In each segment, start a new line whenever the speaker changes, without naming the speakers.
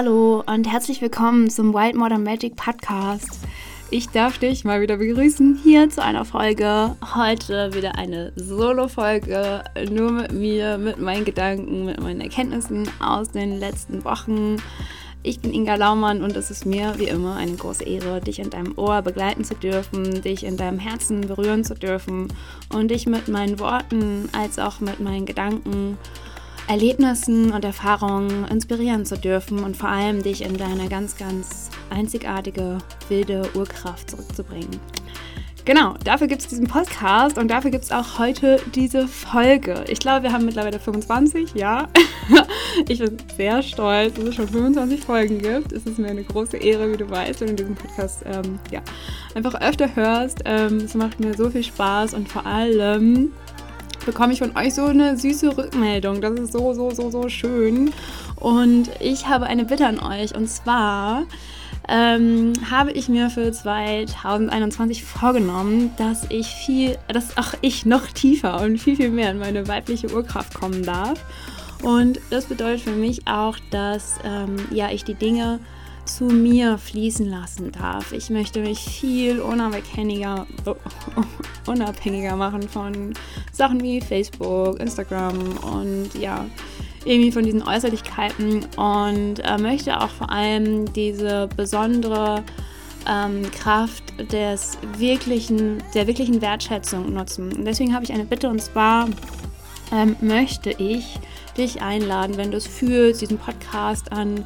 Hallo und herzlich willkommen zum Wild Modern Magic Podcast. Ich darf dich mal wieder begrüßen hier zu einer Folge. Heute wieder eine Solo-Folge, nur mit mir, mit meinen Gedanken, mit meinen Erkenntnissen aus den letzten Wochen. Ich bin Inga Laumann und es ist mir wie immer eine große Ehre, dich in deinem Ohr begleiten zu dürfen, dich in deinem Herzen berühren zu dürfen und dich mit meinen Worten als auch mit meinen Gedanken Erlebnissen und Erfahrungen inspirieren zu dürfen und vor allem dich in deine ganz, ganz einzigartige, wilde Urkraft zurückzubringen. Genau, dafür gibt es diesen Podcast und dafür gibt es auch heute diese Folge. Ich glaube, wir haben mittlerweile 25, ja. ich bin sehr stolz, dass es schon 25 Folgen gibt. Es ist mir eine große Ehre, wie du weißt, wenn du diesen Podcast ähm, ja, einfach öfter hörst. Ähm, es macht mir so viel Spaß und vor allem bekomme ich von euch so eine süße Rückmeldung. Das ist so, so, so, so schön. Und ich habe eine Bitte an euch. Und zwar ähm, habe ich mir für 2021 vorgenommen, dass ich viel, dass auch ich noch tiefer und viel, viel mehr in meine weibliche Urkraft kommen darf. Und das bedeutet für mich auch, dass ähm, ja, ich die Dinge zu mir fließen lassen darf. Ich möchte mich viel unabhängiger, unabhängiger machen von Sachen wie Facebook, Instagram und ja, irgendwie von diesen Äußerlichkeiten und äh, möchte auch vor allem diese besondere ähm, Kraft des wirklichen, der wirklichen Wertschätzung nutzen. Und deswegen habe ich eine Bitte und zwar ähm, möchte ich dich einladen, wenn du es fühlst, diesen Podcast an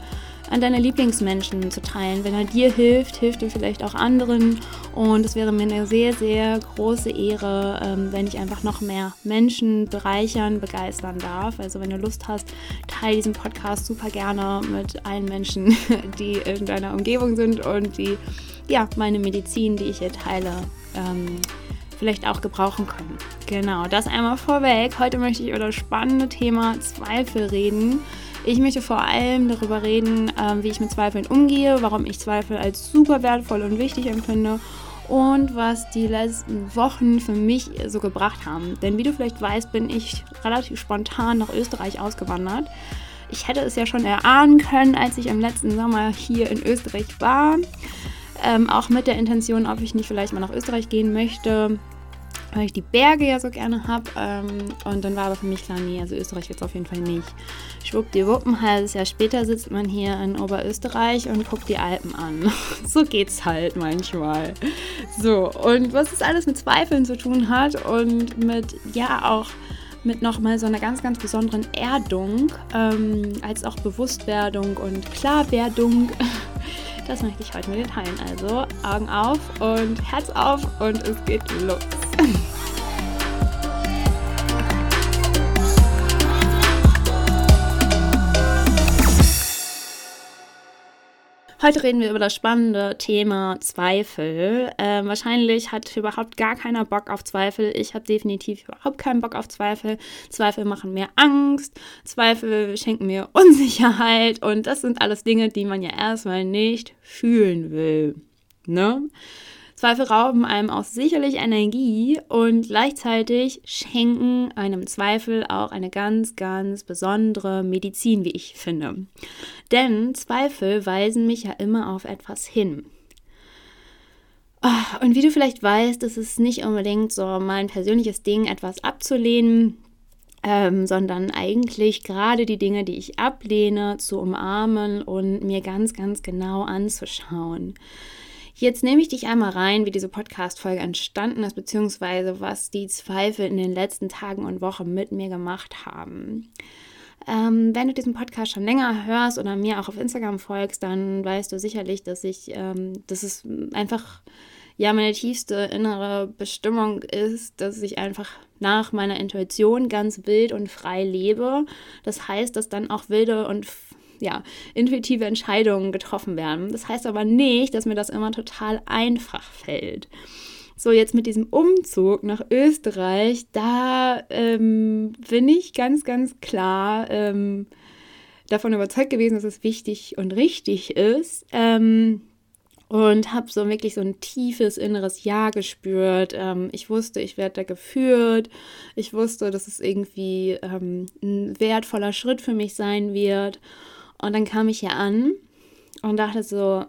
an deine Lieblingsmenschen zu teilen. Wenn er dir hilft, hilft er vielleicht auch anderen. Und es wäre mir eine sehr, sehr große Ehre, ähm, wenn ich einfach noch mehr Menschen bereichern, begeistern darf. Also wenn du Lust hast, teile diesen Podcast super gerne mit allen Menschen, die in deiner Umgebung sind und die ja meine Medizin, die ich hier teile, ähm, vielleicht auch gebrauchen können. Genau, das einmal vorweg. Heute möchte ich über das spannende Thema Zweifel reden. Ich möchte vor allem darüber reden, ähm, wie ich mit Zweifeln umgehe, warum ich Zweifel als super wertvoll und wichtig empfinde und was die letzten Wochen für mich so gebracht haben. Denn wie du vielleicht weißt, bin ich relativ spontan nach Österreich ausgewandert. Ich hätte es ja schon erahnen können, als ich im letzten Sommer hier in Österreich war. Ähm, auch mit der Intention, ob ich nicht vielleicht mal nach Österreich gehen möchte weil ich die Berge ja so gerne habe. Ähm, und dann war aber für mich klar, nee, also Österreich es auf jeden Fall nicht. Schwuppdiwupp, ein halbes Jahr später sitzt man hier in Oberösterreich und guckt die Alpen an. so geht's halt manchmal. So, und was das alles mit Zweifeln zu tun hat und mit, ja, auch mit nochmal so einer ganz, ganz besonderen Erdung, ähm, als auch Bewusstwerdung und Klarwerdung. Das möchte ich heute mit dir teilen. Also Augen auf und Herz auf und es geht los. Heute reden wir über das spannende Thema Zweifel. Ähm, wahrscheinlich hat überhaupt gar keiner Bock auf Zweifel. Ich habe definitiv überhaupt keinen Bock auf Zweifel. Zweifel machen mir Angst. Zweifel schenken mir Unsicherheit. Und das sind alles Dinge, die man ja erstmal nicht fühlen will. Ne? Zweifel rauben einem auch sicherlich Energie und gleichzeitig schenken einem Zweifel auch eine ganz, ganz besondere Medizin, wie ich finde. Denn Zweifel weisen mich ja immer auf etwas hin. Ah, und wie du vielleicht weißt, ist es nicht unbedingt so mein persönliches Ding, etwas abzulehnen, ähm, sondern eigentlich gerade die Dinge, die ich ablehne, zu umarmen und mir ganz, ganz genau anzuschauen. Jetzt nehme ich dich einmal rein, wie diese Podcast-Folge entstanden ist, beziehungsweise was die Zweifel in den letzten Tagen und Wochen mit mir gemacht haben. Ähm, wenn du diesen Podcast schon länger hörst oder mir auch auf Instagram folgst, dann weißt du sicherlich, dass ich, ähm, dass es einfach ja meine tiefste innere Bestimmung ist, dass ich einfach nach meiner Intuition ganz wild und frei lebe. Das heißt, dass dann auch wilde und ja, intuitive Entscheidungen getroffen werden. Das heißt aber nicht, dass mir das immer total einfach fällt. So, jetzt mit diesem Umzug nach Österreich, da ähm, bin ich ganz, ganz klar ähm, davon überzeugt gewesen, dass es wichtig und richtig ist. Ähm, und habe so wirklich so ein tiefes inneres Ja gespürt. Ähm, ich wusste, ich werde da geführt. Ich wusste, dass es irgendwie ähm, ein wertvoller Schritt für mich sein wird. Und dann kam ich hier an und dachte so,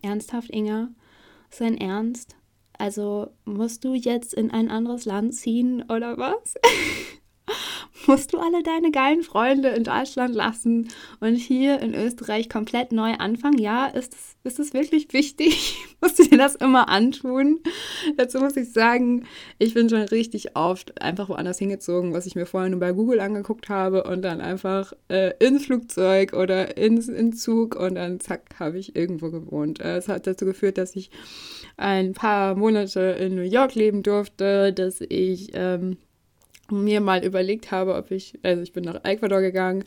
ernsthaft, Inga? Ist dein Ernst? Also musst du jetzt in ein anderes Land ziehen oder was? musst du alle deine geilen Freunde in Deutschland lassen und hier in Österreich komplett neu anfangen? Ja, ist es, ist es wirklich wichtig? musst du dir das immer antun? Dazu muss ich sagen, ich bin schon richtig oft einfach woanders hingezogen, was ich mir vorher nur bei Google angeguckt habe und dann einfach äh, ins Flugzeug oder ins, in Zug und dann zack, habe ich irgendwo gewohnt. Äh, es hat dazu geführt, dass ich ein paar Monate in New York leben durfte, dass ich ähm, mir mal überlegt habe, ob ich, also ich bin nach Ecuador gegangen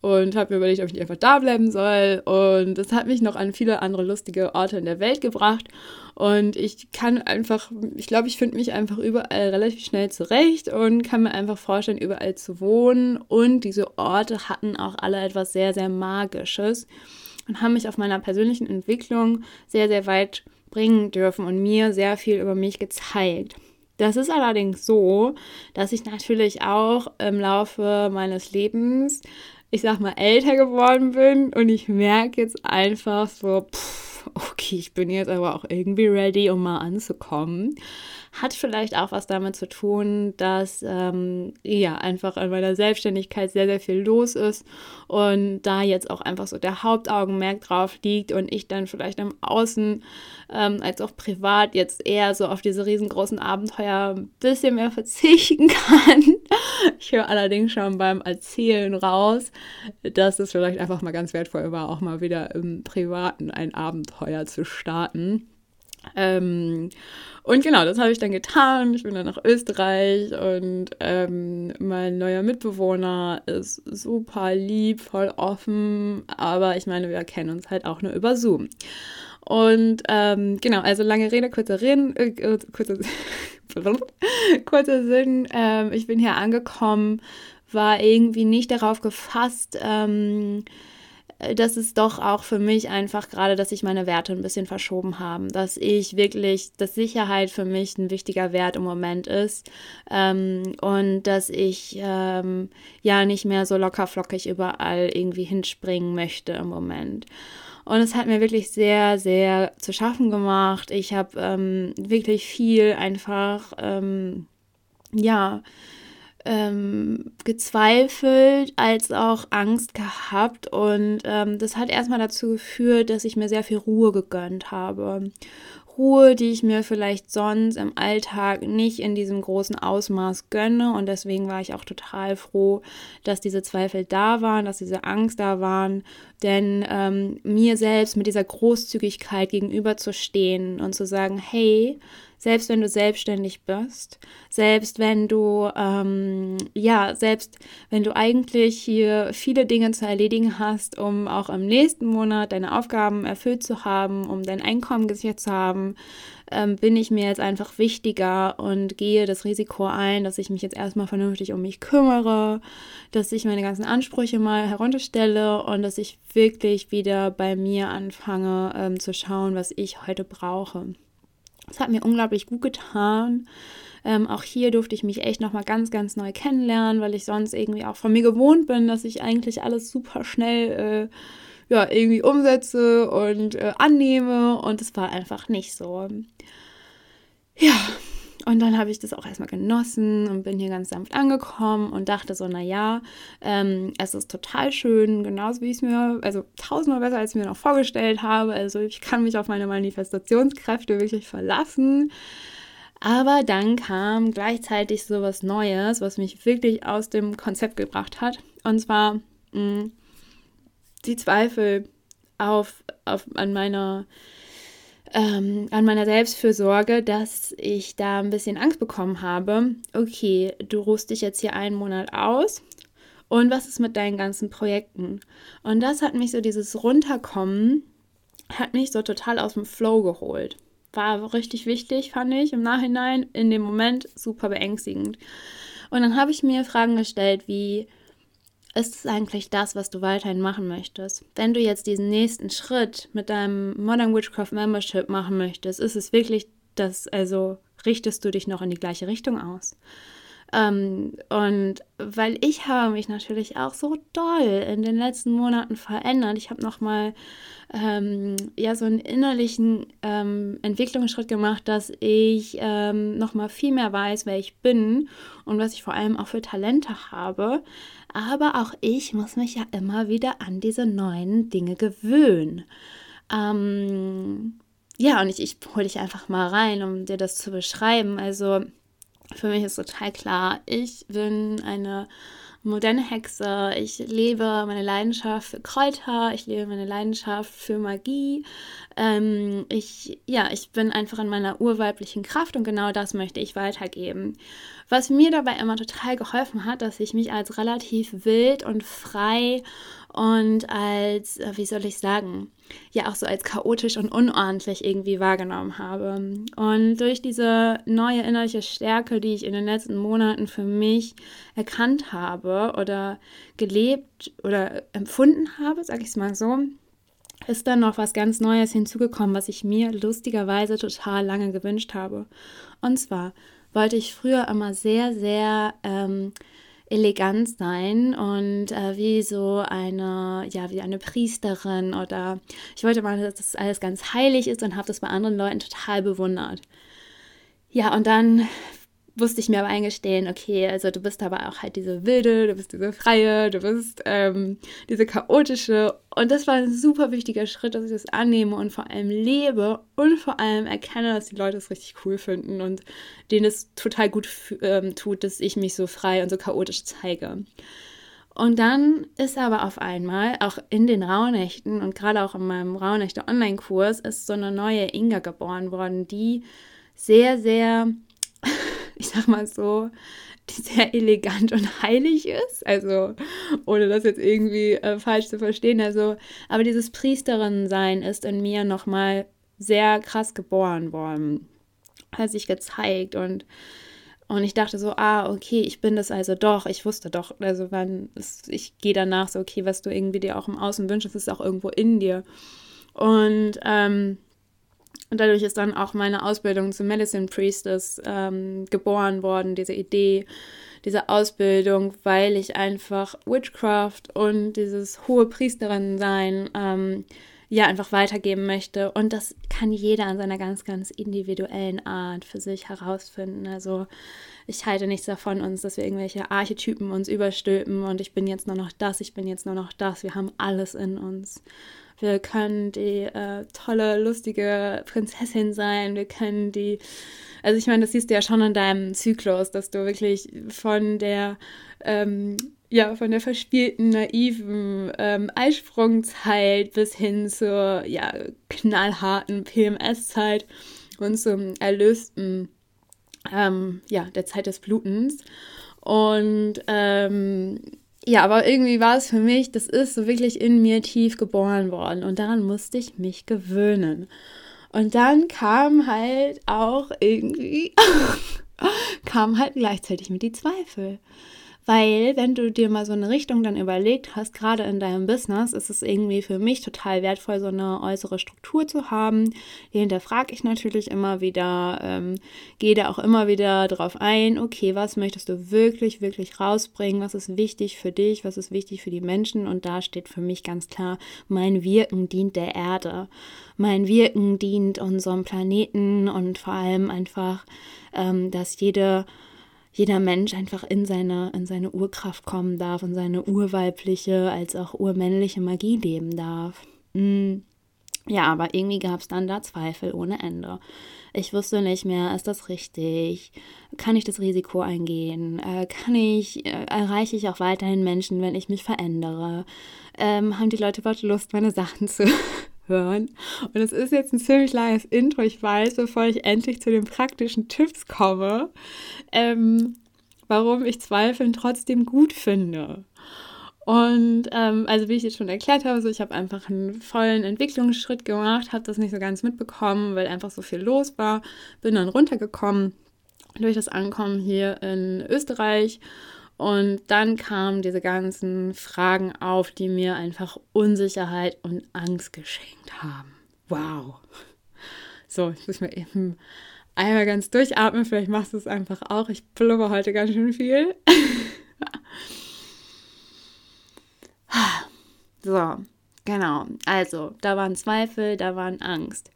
und habe mir überlegt, ob ich nicht einfach da bleiben soll. Und das hat mich noch an viele andere lustige Orte in der Welt gebracht. Und ich kann einfach, ich glaube, ich finde mich einfach überall relativ schnell zurecht und kann mir einfach vorstellen, überall zu wohnen. Und diese Orte hatten auch alle etwas sehr, sehr Magisches und haben mich auf meiner persönlichen Entwicklung sehr, sehr weit bringen dürfen und mir sehr viel über mich gezeigt. Das ist allerdings so, dass ich natürlich auch im Laufe meines Lebens, ich sag mal, älter geworden bin und ich merke jetzt einfach so, pff, okay, ich bin jetzt aber auch irgendwie ready, um mal anzukommen. Hat vielleicht auch was damit zu tun, dass ähm, ja einfach in meiner Selbstständigkeit sehr, sehr viel los ist und da jetzt auch einfach so der Hauptaugenmerk drauf liegt und ich dann vielleicht im Außen ähm, als auch privat jetzt eher so auf diese riesengroßen Abenteuer ein bisschen mehr verzichten kann. Ich höre allerdings schon beim Erzählen raus, dass es vielleicht einfach mal ganz wertvoll war, auch mal wieder im Privaten ein Abenteuer zu starten. Ähm, und genau, das habe ich dann getan. Ich bin dann nach Österreich und ähm, mein neuer Mitbewohner ist super lieb, voll offen, aber ich meine, wir kennen uns halt auch nur über Zoom. Und ähm, genau, also lange Rede, kurzer Reden, äh, kurzer, kurzer Sinn. Ähm, ich bin hier angekommen, war irgendwie nicht darauf gefasst, ähm, äh, das ist doch auch für mich einfach gerade, dass sich meine Werte ein bisschen verschoben haben, dass ich wirklich, dass Sicherheit für mich ein wichtiger Wert im Moment ist ähm, und dass ich ähm, ja nicht mehr so lockerflockig überall irgendwie hinspringen möchte im Moment. Und es hat mir wirklich sehr, sehr zu schaffen gemacht. Ich habe ähm, wirklich viel einfach, ähm, ja, ähm, gezweifelt als auch Angst gehabt. Und ähm, das hat erstmal dazu geführt, dass ich mir sehr viel Ruhe gegönnt habe. Ruhe, die ich mir vielleicht sonst im Alltag nicht in diesem großen Ausmaß gönne. Und deswegen war ich auch total froh, dass diese Zweifel da waren, dass diese Angst da waren. Denn ähm, mir selbst mit dieser Großzügigkeit gegenüberzustehen und zu sagen, hey, selbst wenn du selbstständig bist, selbst wenn du, ähm, ja, selbst wenn du eigentlich hier viele Dinge zu erledigen hast, um auch im nächsten Monat deine Aufgaben erfüllt zu haben, um dein Einkommen gesichert zu haben, ähm, bin ich mir jetzt einfach wichtiger und gehe das Risiko ein, dass ich mich jetzt erstmal vernünftig um mich kümmere, dass ich meine ganzen Ansprüche mal herunterstelle und dass ich wirklich wieder bei mir anfange ähm, zu schauen, was ich heute brauche. Es hat mir unglaublich gut getan. Ähm, auch hier durfte ich mich echt nochmal ganz, ganz neu kennenlernen, weil ich sonst irgendwie auch von mir gewohnt bin, dass ich eigentlich alles super schnell äh, ja, irgendwie umsetze und äh, annehme. Und es war einfach nicht so. Ja, und dann habe ich das auch erstmal genossen und bin hier ganz sanft angekommen und dachte so, naja, ähm, es ist total schön, genauso wie ich es mir, also tausendmal besser, als ich mir noch vorgestellt habe. Also ich kann mich auf meine Manifestationskräfte wirklich verlassen. Aber dann kam gleichzeitig so was Neues, was mich wirklich aus dem Konzept gebracht hat. Und zwar mh, mm, die Zweifel auf, auf, an meiner ähm, an meiner Selbstfürsorge, dass ich da ein bisschen Angst bekommen habe. Okay, du ruhst dich jetzt hier einen Monat aus. Und was ist mit deinen ganzen Projekten? Und das hat mich so, dieses Runterkommen, hat mich so total aus dem Flow geholt. War richtig wichtig, fand ich im Nachhinein, in dem Moment super beängstigend. Und dann habe ich mir Fragen gestellt, wie, ist es eigentlich das, was du weiterhin machen möchtest? Wenn du jetzt diesen nächsten Schritt mit deinem Modern Witchcraft Membership machen möchtest, ist es wirklich das, also richtest du dich noch in die gleiche Richtung aus? Ähm, und weil ich habe mich natürlich auch so doll in den letzten Monaten verändert. Ich habe nochmal ähm, ja, so einen innerlichen ähm, Entwicklungsschritt gemacht, dass ich ähm, nochmal viel mehr weiß, wer ich bin und was ich vor allem auch für Talente habe. Aber auch ich muss mich ja immer wieder an diese neuen Dinge gewöhnen. Ähm, ja, und ich, ich hole dich einfach mal rein, um dir das zu beschreiben. Also für mich ist total klar, ich bin eine moderne Hexe. Ich lebe meine Leidenschaft für Kräuter, ich lebe meine Leidenschaft für Magie. Ähm, ich, ja, ich bin einfach in meiner urweiblichen Kraft und genau das möchte ich weitergeben. Was mir dabei immer total geholfen hat, dass ich mich als relativ wild und frei und als, äh, wie soll ich sagen, ja auch so als chaotisch und unordentlich irgendwie wahrgenommen habe. Und durch diese neue innerliche Stärke, die ich in den letzten Monaten für mich erkannt habe oder gelebt oder empfunden habe, sag ich es mal so, ist dann noch was ganz Neues hinzugekommen, was ich mir lustigerweise total lange gewünscht habe. Und zwar wollte ich früher immer sehr, sehr ähm, elegant sein und äh, wie so eine, ja, wie eine Priesterin oder ich wollte mal, dass das alles ganz heilig ist und habe das bei anderen Leuten total bewundert. Ja, und dann musste ich mir aber eingestehen, okay, also du bist aber auch halt diese wilde, du bist diese freie, du bist ähm, diese chaotische. Und das war ein super wichtiger Schritt, dass ich das annehme und vor allem lebe und vor allem erkenne, dass die Leute es richtig cool finden und denen es total gut ähm, tut, dass ich mich so frei und so chaotisch zeige. Und dann ist aber auf einmal auch in den Rauhnächten und gerade auch in meinem Rauhnächte-Online-Kurs ist so eine neue Inga geboren worden, die sehr, sehr ich sag mal so, die sehr elegant und heilig ist. Also, ohne das jetzt irgendwie äh, falsch zu verstehen. Also, aber dieses Priesterin-Sein ist in mir nochmal sehr krass geboren worden. Hat sich gezeigt und und ich dachte so, ah, okay, ich bin das also doch. Ich wusste doch, also wann, ich gehe danach so, okay, was du irgendwie dir auch im Außen wünschst, ist auch irgendwo in dir. Und ähm, und dadurch ist dann auch meine Ausbildung zum Medicine Priestess ähm, geboren worden, diese Idee, diese Ausbildung, weil ich einfach Witchcraft und dieses hohe Priesterin sein ähm, ja einfach weitergeben möchte. Und das kann jeder an seiner ganz, ganz individuellen Art für sich herausfinden. Also ich halte nichts davon uns, dass wir irgendwelche Archetypen uns überstülpen und ich bin jetzt nur noch das, ich bin jetzt nur noch das. Wir haben alles in uns. Wir können die äh, tolle, lustige Prinzessin sein. Wir können die, also ich meine, das siehst du ja schon in deinem Zyklus, dass du wirklich von der, ähm, ja, von der verspielten, naiven ähm, Eisprungzeit bis hin zur, ja, knallharten PMS-Zeit und zum erlösten, ähm, ja, der Zeit des Blutens. Und ähm, ja, aber irgendwie war es für mich, das ist so wirklich in mir tief geboren worden und daran musste ich mich gewöhnen. Und dann kam halt auch irgendwie, kam halt gleichzeitig mit die Zweifel. Weil, wenn du dir mal so eine Richtung dann überlegt hast, gerade in deinem Business, ist es irgendwie für mich total wertvoll, so eine äußere Struktur zu haben. Die hinterfrage ich natürlich immer wieder, ähm, gehe da auch immer wieder drauf ein, okay, was möchtest du wirklich, wirklich rausbringen? Was ist wichtig für dich? Was ist wichtig für die Menschen? Und da steht für mich ganz klar, mein Wirken dient der Erde. Mein Wirken dient unserem Planeten und vor allem einfach, ähm, dass jede jeder Mensch einfach in seine, in seine Urkraft kommen darf und seine urweibliche als auch urmännliche Magie leben darf. Mm. Ja, aber irgendwie gab es dann da Zweifel ohne Ende. Ich wusste nicht mehr, ist das richtig? Kann ich das Risiko eingehen? Äh, kann ich, äh, erreiche ich auch weiterhin Menschen, wenn ich mich verändere? Ähm, haben die Leute überhaupt Lust, meine Sachen zu hören? Und es ist jetzt ein ziemlich langes Intro, ich weiß, bevor ich endlich zu den praktischen Tipps komme ähm, warum ich Zweifeln trotzdem gut finde. Und ähm, also wie ich jetzt schon erklärt habe, so ich habe einfach einen vollen Entwicklungsschritt gemacht, habe das nicht so ganz mitbekommen, weil einfach so viel los war. Bin dann runtergekommen durch das Ankommen hier in Österreich. Und dann kamen diese ganzen Fragen auf, die mir einfach Unsicherheit und Angst geschenkt haben. Wow. So, ich muss mir eben einmal ganz durchatmen. Vielleicht machst du es einfach auch. Ich blubber heute ganz schön viel. so, genau. Also, da waren Zweifel, da waren Angst.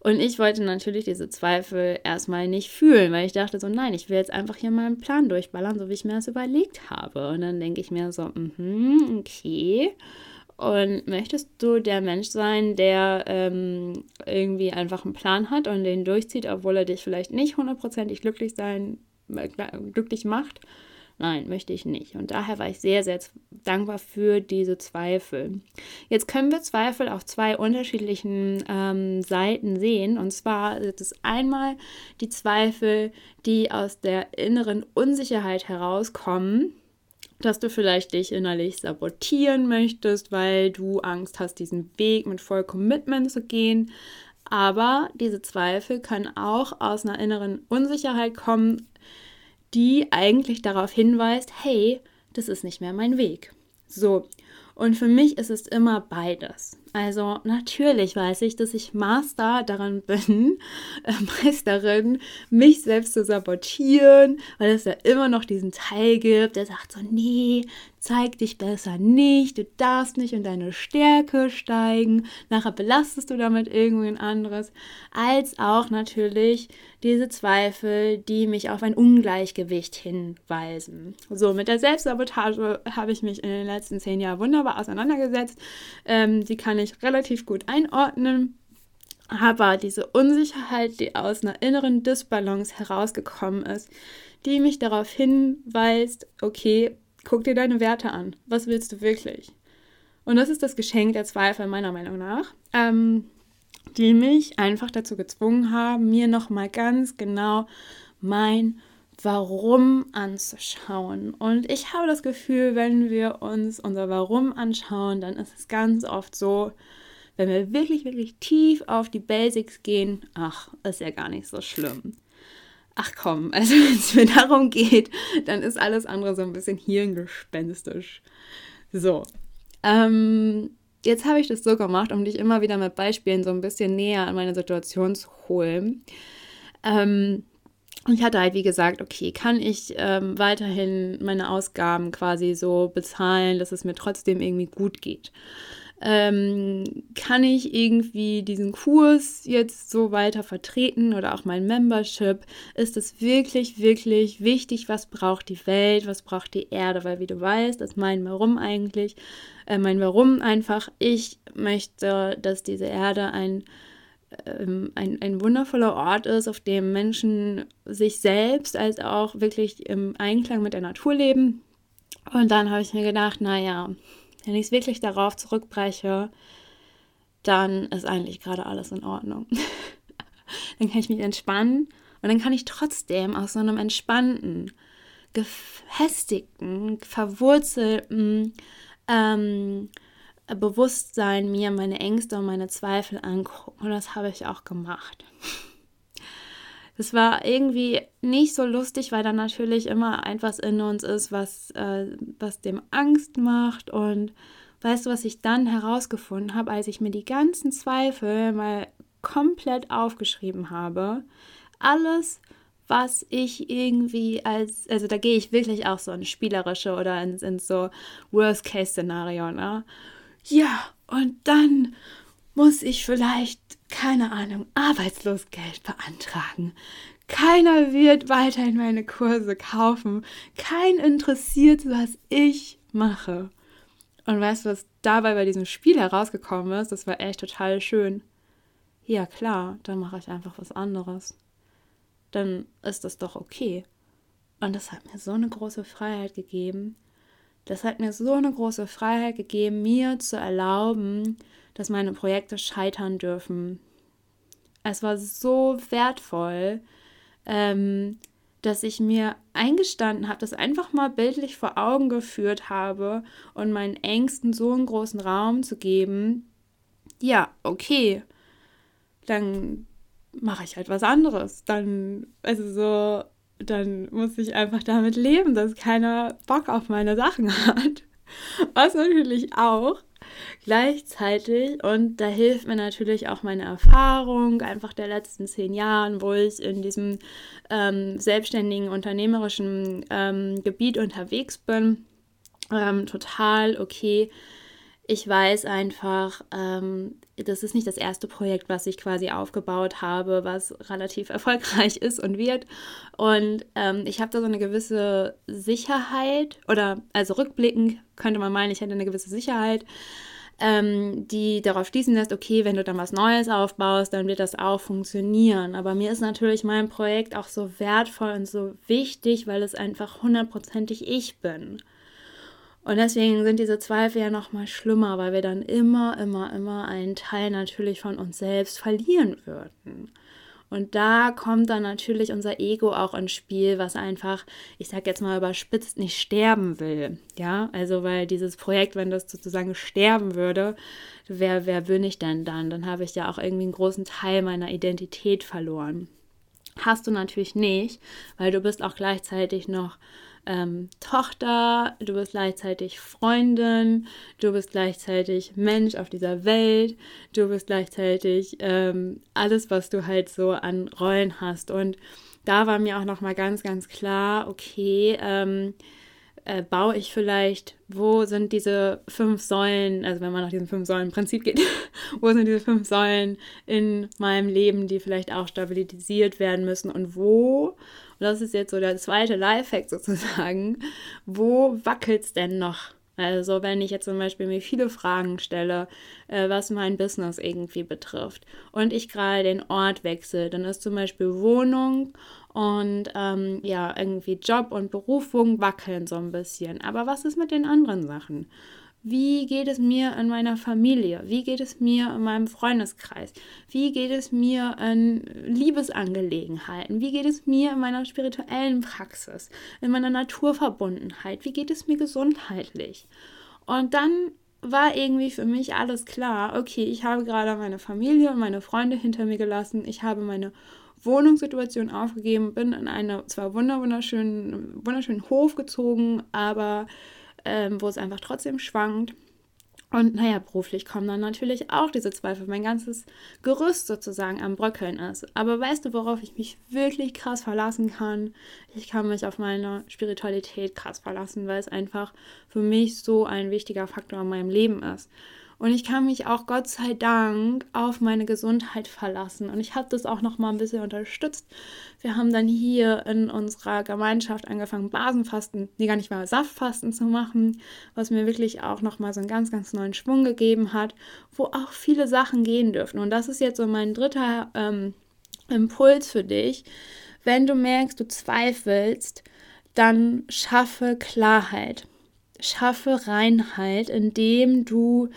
Und ich wollte natürlich diese Zweifel erstmal nicht fühlen, weil ich dachte so, nein, ich will jetzt einfach hier meinen Plan durchballern, so wie ich mir das überlegt habe. Und dann denke ich mir so, mhm, okay. Und möchtest du der Mensch sein, der ähm, irgendwie einfach einen Plan hat und den durchzieht, obwohl er dich vielleicht nicht hundertprozentig glücklich sein, äh, glücklich macht? Nein, möchte ich nicht. Und daher war ich sehr, sehr dankbar für diese Zweifel. Jetzt können wir Zweifel auf zwei unterschiedlichen ähm, Seiten sehen. Und zwar ist es einmal die Zweifel, die aus der inneren Unsicherheit herauskommen dass du vielleicht dich innerlich sabotieren möchtest, weil du Angst hast, diesen Weg mit voll Commitment zu gehen. Aber diese Zweifel können auch aus einer inneren Unsicherheit kommen, die eigentlich darauf hinweist, hey, das ist nicht mehr mein Weg. So, und für mich ist es immer beides. Also natürlich weiß ich, dass ich Master daran bin, äh, Meisterin, mich selbst zu sabotieren, weil es ja immer noch diesen Teil gibt, der sagt so, nee, zeig dich besser nicht, du darfst nicht in deine Stärke steigen, nachher belastest du damit irgendwen anderes, als auch natürlich diese Zweifel, die mich auf ein Ungleichgewicht hinweisen. So, mit der Selbstsabotage habe ich mich in den letzten zehn Jahren wunderbar auseinandergesetzt. Ähm, die kann ich relativ gut einordnen. Aber diese Unsicherheit, die aus einer inneren Disbalance herausgekommen ist, die mich darauf hinweist, okay, guck dir deine Werte an. Was willst du wirklich? Und das ist das Geschenk der Zweifel meiner Meinung nach, ähm, die mich einfach dazu gezwungen haben, mir nochmal ganz genau mein Warum anzuschauen. Und ich habe das Gefühl, wenn wir uns unser Warum anschauen, dann ist es ganz oft so, wenn wir wirklich, wirklich tief auf die Basics gehen, ach, ist ja gar nicht so schlimm. Ach komm, also wenn es mir darum geht, dann ist alles andere so ein bisschen hirngespenstisch. So, ähm, jetzt habe ich das so gemacht, um dich immer wieder mit Beispielen so ein bisschen näher an meine Situation zu holen. Ähm, ich hatte halt, wie gesagt, okay, kann ich ähm, weiterhin meine Ausgaben quasi so bezahlen, dass es mir trotzdem irgendwie gut geht? Ähm, kann ich irgendwie diesen Kurs jetzt so weiter vertreten oder auch mein Membership? Ist es wirklich, wirklich wichtig? Was braucht die Welt? Was braucht die Erde? Weil, wie du weißt, ist mein Warum eigentlich, äh, mein Warum einfach, ich möchte, dass diese Erde ein ähm, ein, ein wundervoller Ort ist, auf dem Menschen sich selbst als auch wirklich im Einklang mit der Natur leben. Und dann habe ich mir gedacht, naja, wenn ich es wirklich darauf zurückbreche, dann ist eigentlich gerade alles in Ordnung. dann kann ich mich entspannen und dann kann ich trotzdem aus so einem entspannten, gefestigten, verwurzelten, ähm, Bewusstsein mir meine Ängste und meine Zweifel angucken. Und das habe ich auch gemacht. Das war irgendwie nicht so lustig, weil da natürlich immer etwas in uns ist, was, äh, was dem Angst macht. Und weißt du, was ich dann herausgefunden habe, als ich mir die ganzen Zweifel mal komplett aufgeschrieben habe? Alles, was ich irgendwie als, also da gehe ich wirklich auch so in spielerische oder in, in so Worst-Case-Szenario, ne? Ja, und dann muss ich vielleicht, keine Ahnung, Arbeitslosgeld beantragen. Keiner wird weiterhin meine Kurse kaufen. Kein interessiert, was ich mache. Und weißt du, was dabei bei diesem Spiel herausgekommen ist? Das war echt total schön. Ja, klar, dann mache ich einfach was anderes. Dann ist das doch okay. Und das hat mir so eine große Freiheit gegeben, das hat mir so eine große Freiheit gegeben, mir zu erlauben, dass meine Projekte scheitern dürfen. Es war so wertvoll, ähm, dass ich mir eingestanden habe, das einfach mal bildlich vor Augen geführt habe und meinen Ängsten so einen großen Raum zu geben. Ja, okay, dann mache ich halt was anderes. Dann, also so, dann muss ich einfach damit leben, dass keiner Bock auf meine Sachen hat. Was natürlich auch gleichzeitig, und da hilft mir natürlich auch meine Erfahrung einfach der letzten zehn Jahren, wo ich in diesem ähm, selbstständigen, unternehmerischen ähm, Gebiet unterwegs bin, ähm, total okay ich weiß einfach, ähm, das ist nicht das erste Projekt, was ich quasi aufgebaut habe, was relativ erfolgreich ist und wird. Und ähm, ich habe da so eine gewisse Sicherheit oder also rückblickend könnte man meinen, ich hätte eine gewisse Sicherheit, ähm, die darauf schließen lässt, okay, wenn du dann was Neues aufbaust, dann wird das auch funktionieren. Aber mir ist natürlich mein Projekt auch so wertvoll und so wichtig, weil es einfach hundertprozentig ich bin. Und deswegen sind diese Zweifel ja noch mal schlimmer, weil wir dann immer, immer, immer einen Teil natürlich von uns selbst verlieren würden. Und da kommt dann natürlich unser Ego auch ins Spiel, was einfach, ich sag jetzt mal überspitzt, nicht sterben will. Ja, also weil dieses Projekt, wenn das sozusagen sterben würde, wer, wer bin ich denn dann? Dann habe ich ja auch irgendwie einen großen Teil meiner Identität verloren. Hast du natürlich nicht, weil du bist auch gleichzeitig noch ähm, Tochter, du bist gleichzeitig Freundin, du bist gleichzeitig Mensch auf dieser Welt, du bist gleichzeitig ähm, alles, was du halt so an Rollen hast. Und da war mir auch nochmal ganz, ganz klar, okay, ähm, äh, baue ich vielleicht, wo sind diese fünf Säulen, also wenn man nach diesem fünf Säulen Prinzip geht, wo sind diese fünf Säulen in meinem Leben, die vielleicht auch stabilisiert werden müssen und wo und das ist jetzt so der zweite Lifehack sozusagen. Wo wackelt es denn noch? Also wenn ich jetzt zum Beispiel mir viele Fragen stelle, äh, was mein Business irgendwie betrifft und ich gerade den Ort wechsle, dann ist zum Beispiel Wohnung und ähm, ja, irgendwie Job und Berufung wackeln so ein bisschen. Aber was ist mit den anderen Sachen? Wie geht es mir in meiner Familie? Wie geht es mir in meinem Freundeskreis? Wie geht es mir in Liebesangelegenheiten? Wie geht es mir in meiner spirituellen Praxis? In meiner Naturverbundenheit? Wie geht es mir gesundheitlich? Und dann war irgendwie für mich alles klar. Okay, ich habe gerade meine Familie und meine Freunde hinter mir gelassen. Ich habe meine Wohnungssituation aufgegeben, bin in einen zwar wunderschönen, wunderschönen Hof gezogen, aber ähm, wo es einfach trotzdem schwankt. Und naja, beruflich kommen dann natürlich auch diese Zweifel. Mein ganzes Gerüst sozusagen am Bröckeln ist. Aber weißt du, worauf ich mich wirklich krass verlassen kann? Ich kann mich auf meine Spiritualität krass verlassen, weil es einfach für mich so ein wichtiger Faktor in meinem Leben ist. Und ich kann mich auch Gott sei Dank auf meine Gesundheit verlassen. Und ich habe das auch noch mal ein bisschen unterstützt. Wir haben dann hier in unserer Gemeinschaft angefangen, Basenfasten, nee, gar nicht mal Saftfasten zu machen, was mir wirklich auch noch mal so einen ganz, ganz neuen Schwung gegeben hat, wo auch viele Sachen gehen dürfen. Und das ist jetzt so mein dritter ähm, Impuls für dich. Wenn du merkst, du zweifelst, dann schaffe Klarheit schaffe Reinheit, indem du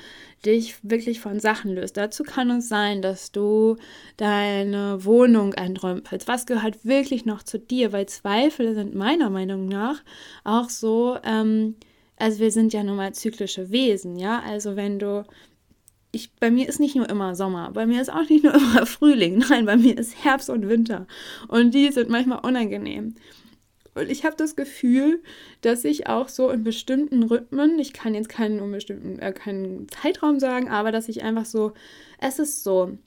dich wirklich von Sachen löst. Dazu kann es sein, dass du deine Wohnung entrümpelst. Was gehört wirklich noch zu dir? Weil Zweifel sind meiner Meinung nach auch so, ähm, also wir sind ja nun mal zyklische Wesen, ja. Also wenn du ich, bei mir ist nicht nur immer Sommer, bei mir ist auch nicht nur immer Frühling, nein, bei mir ist Herbst und Winter. Und die sind manchmal unangenehm. Und ich habe das Gefühl, dass ich auch so in bestimmten Rhythmen, ich kann jetzt keinen bestimmten, äh, keinen Zeitraum sagen, aber dass ich einfach so, es ist so,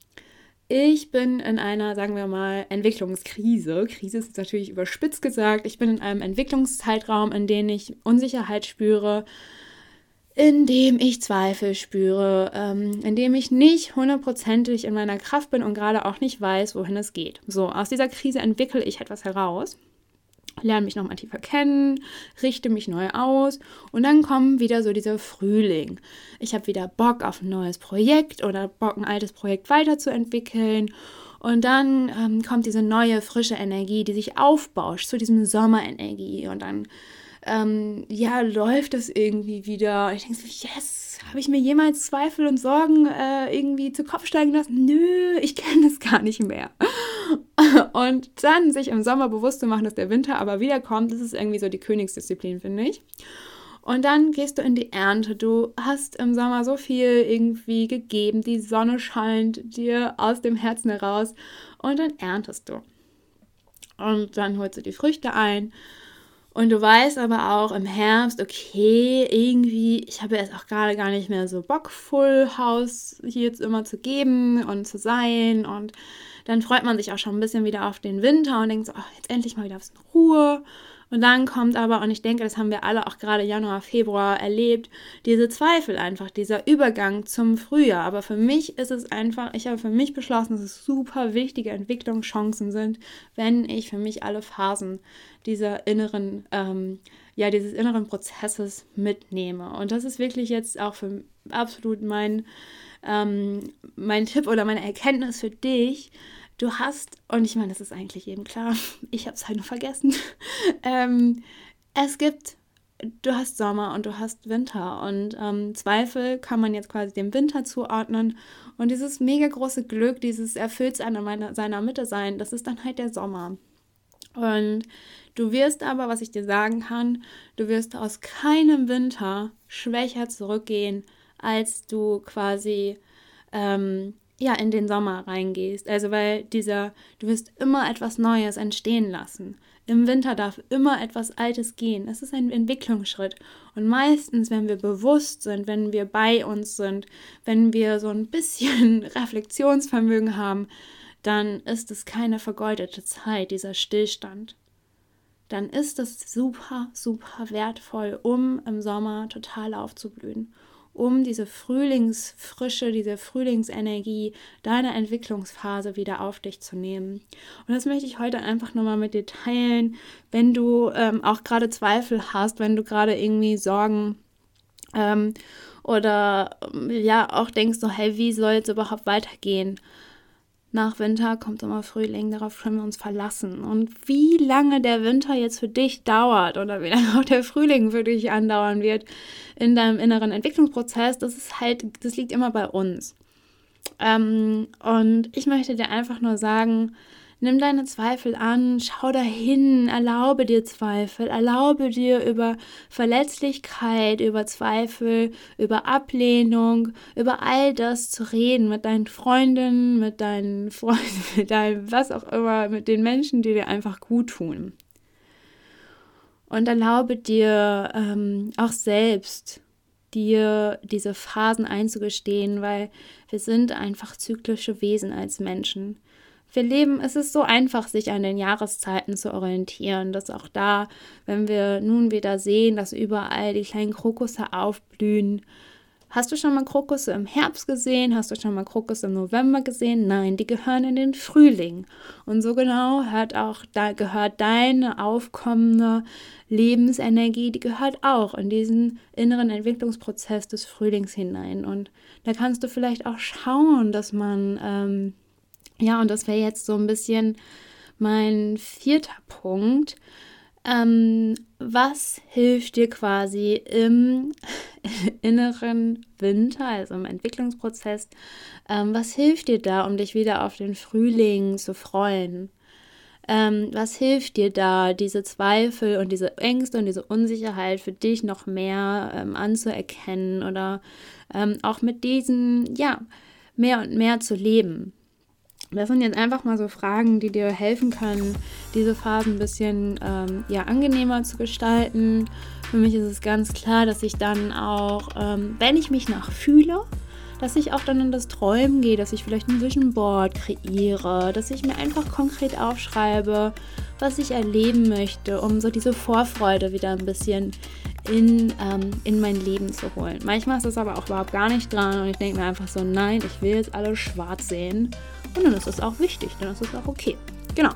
ich bin in einer, sagen wir mal, Entwicklungskrise. Krise ist natürlich überspitzt gesagt. Ich bin in einem Entwicklungszeitraum, in dem ich Unsicherheit spüre, in dem ich Zweifel spüre, ähm, in dem ich nicht hundertprozentig in meiner Kraft bin und gerade auch nicht weiß, wohin es geht. So, aus dieser Krise entwickle ich etwas heraus lerne mich nochmal tiefer kennen, richte mich neu aus und dann kommt wieder so dieser Frühling. Ich habe wieder Bock auf ein neues Projekt oder Bock, ein altes Projekt weiterzuentwickeln. Und dann ähm, kommt diese neue, frische Energie, die sich aufbauscht zu diesem Sommerenergie. Und dann, ähm, ja, läuft es irgendwie wieder. Ich denke so, yes, habe ich mir jemals Zweifel und Sorgen äh, irgendwie zu Kopf steigen lassen? Nö, ich kenne das gar nicht mehr. Und dann sich im Sommer bewusst zu machen, dass der Winter aber wiederkommt, das ist irgendwie so die Königsdisziplin, finde ich. Und dann gehst du in die Ernte. Du hast im Sommer so viel irgendwie gegeben. Die Sonne scheint dir aus dem Herzen heraus. Und dann erntest du. Und dann holst du die Früchte ein. Und du weißt aber auch im Herbst, okay, irgendwie, ich habe jetzt auch gerade gar nicht mehr so Bock, Full House hier jetzt immer zu geben und zu sein. Und dann freut man sich auch schon ein bisschen wieder auf den Winter und denkt so, oh, jetzt endlich mal wieder in Ruhe. Und dann kommt aber, und ich denke, das haben wir alle auch gerade Januar, Februar erlebt, diese Zweifel einfach, dieser Übergang zum Frühjahr. Aber für mich ist es einfach, ich habe für mich beschlossen, dass es super wichtige Entwicklungschancen sind, wenn ich für mich alle Phasen dieser inneren, ähm, ja, dieses inneren Prozesses mitnehme. Und das ist wirklich jetzt auch für absolut mein, ähm, mein Tipp oder meine Erkenntnis für dich, Du hast, und ich meine, das ist eigentlich eben klar, ich habe es halt nur vergessen, ähm, es gibt, du hast Sommer und du hast Winter. Und ähm, Zweifel kann man jetzt quasi dem Winter zuordnen. Und dieses mega große Glück, dieses erfüllt seiner, seiner Mitte sein, das ist dann halt der Sommer. Und du wirst aber, was ich dir sagen kann, du wirst aus keinem Winter schwächer zurückgehen, als du quasi ähm, ja, in den Sommer reingehst. Also weil dieser, du wirst immer etwas Neues entstehen lassen. Im Winter darf immer etwas Altes gehen. Es ist ein Entwicklungsschritt. Und meistens, wenn wir bewusst sind, wenn wir bei uns sind, wenn wir so ein bisschen Reflexionsvermögen haben, dann ist es keine vergeudete Zeit, dieser Stillstand. Dann ist es super, super wertvoll, um im Sommer total aufzublühen um diese Frühlingsfrische, diese Frühlingsenergie deiner Entwicklungsphase wieder auf dich zu nehmen. Und das möchte ich heute einfach nochmal mit dir teilen, wenn du ähm, auch gerade Zweifel hast, wenn du gerade irgendwie Sorgen ähm, oder ja auch denkst so, hey, wie soll es überhaupt weitergehen? Nach Winter kommt immer Frühling, darauf können wir uns verlassen. Und wie lange der Winter jetzt für dich dauert oder wie lange auch der Frühling für dich andauern wird in deinem inneren Entwicklungsprozess, das ist halt, das liegt immer bei uns. Ähm, und ich möchte dir einfach nur sagen, Nimm deine Zweifel an, schau dahin, erlaube dir Zweifel, erlaube dir über Verletzlichkeit, über Zweifel, über Ablehnung, über all das zu reden mit deinen Freundinnen, mit deinen Freunden, mit deinem was auch immer, mit den Menschen, die dir einfach gut tun. Und erlaube dir ähm, auch selbst dir diese Phasen einzugestehen, weil wir sind einfach zyklische Wesen als Menschen wir leben, es ist so einfach, sich an den Jahreszeiten zu orientieren, dass auch da, wenn wir nun wieder sehen, dass überall die kleinen Krokusse aufblühen, Hast du schon mal Krokusse im Herbst gesehen? Hast du schon mal Krokusse im November gesehen? Nein, die gehören in den Frühling. Und so genau hört auch, da gehört deine aufkommende Lebensenergie, die gehört auch in diesen inneren Entwicklungsprozess des Frühlings hinein. Und da kannst du vielleicht auch schauen, dass man ähm, ja, und das wäre jetzt so ein bisschen mein vierter Punkt. Ähm, was hilft dir quasi im inneren Winter, also im Entwicklungsprozess? Ähm, was hilft dir da, um dich wieder auf den Frühling zu freuen? Ähm, was hilft dir da, diese Zweifel und diese Ängste und diese Unsicherheit für dich noch mehr ähm, anzuerkennen oder ähm, auch mit diesen, ja, mehr und mehr zu leben? Das sind jetzt einfach mal so Fragen, die dir helfen können, diese Phasen ein bisschen ähm, ja, angenehmer zu gestalten. Für mich ist es ganz klar, dass ich dann auch, ähm, wenn ich mich nach fühle, dass ich auch dann in das Träumen gehe, dass ich vielleicht ein Vision Board kreiere, dass ich mir einfach konkret aufschreibe, was ich erleben möchte, um so diese Vorfreude wieder ein bisschen in, ähm, in mein Leben zu holen. Manchmal ist das aber auch überhaupt gar nicht dran und ich denke mir einfach so, nein, ich will jetzt alles schwarz sehen und dann ist das auch wichtig, dann ist das auch okay. Genau.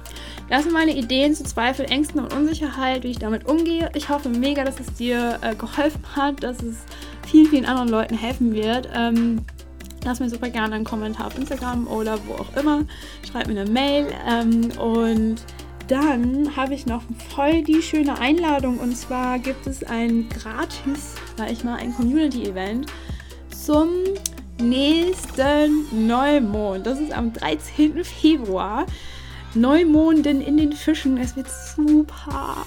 Das sind meine Ideen zu Zweifel, Ängsten und Unsicherheit, wie ich damit umgehe. Ich hoffe mega, dass es dir äh, geholfen hat, dass es vielen, vielen anderen Leuten helfen wird. Ähm, lass mir super gerne einen Kommentar auf Instagram oder wo auch immer. Schreib mir eine Mail. Ähm, und dann habe ich noch voll die schöne Einladung. Und zwar gibt es ein gratis, sag ich mal, ein Community-Event zum nächsten Neumond. Das ist am 13. Februar. Neumonden in den Fischen. Es wird super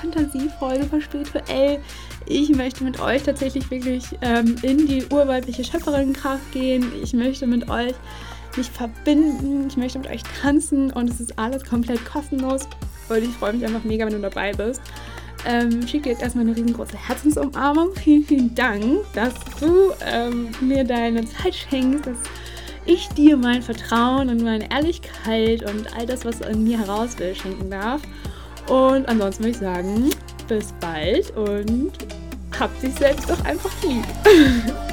fantasievoll, super spirituell. Ich möchte mit euch tatsächlich wirklich ähm, in die urweibliche Schöpferinnenkraft gehen. Ich möchte mit euch mich verbinden. Ich möchte mit euch tanzen und es ist alles komplett kostenlos. Und ich freue mich einfach mega, wenn du dabei bist. Ähm, schicke jetzt erstmal eine riesengroße Herzensumarmung. Vielen, vielen Dank, dass du ähm, mir deine Zeit schenkst, dass ich dir mein Vertrauen und meine Ehrlichkeit und all das, was in mir heraus will, schenken darf. Und ansonsten würde ich sagen, bis bald und hab dich selbst doch einfach lieb.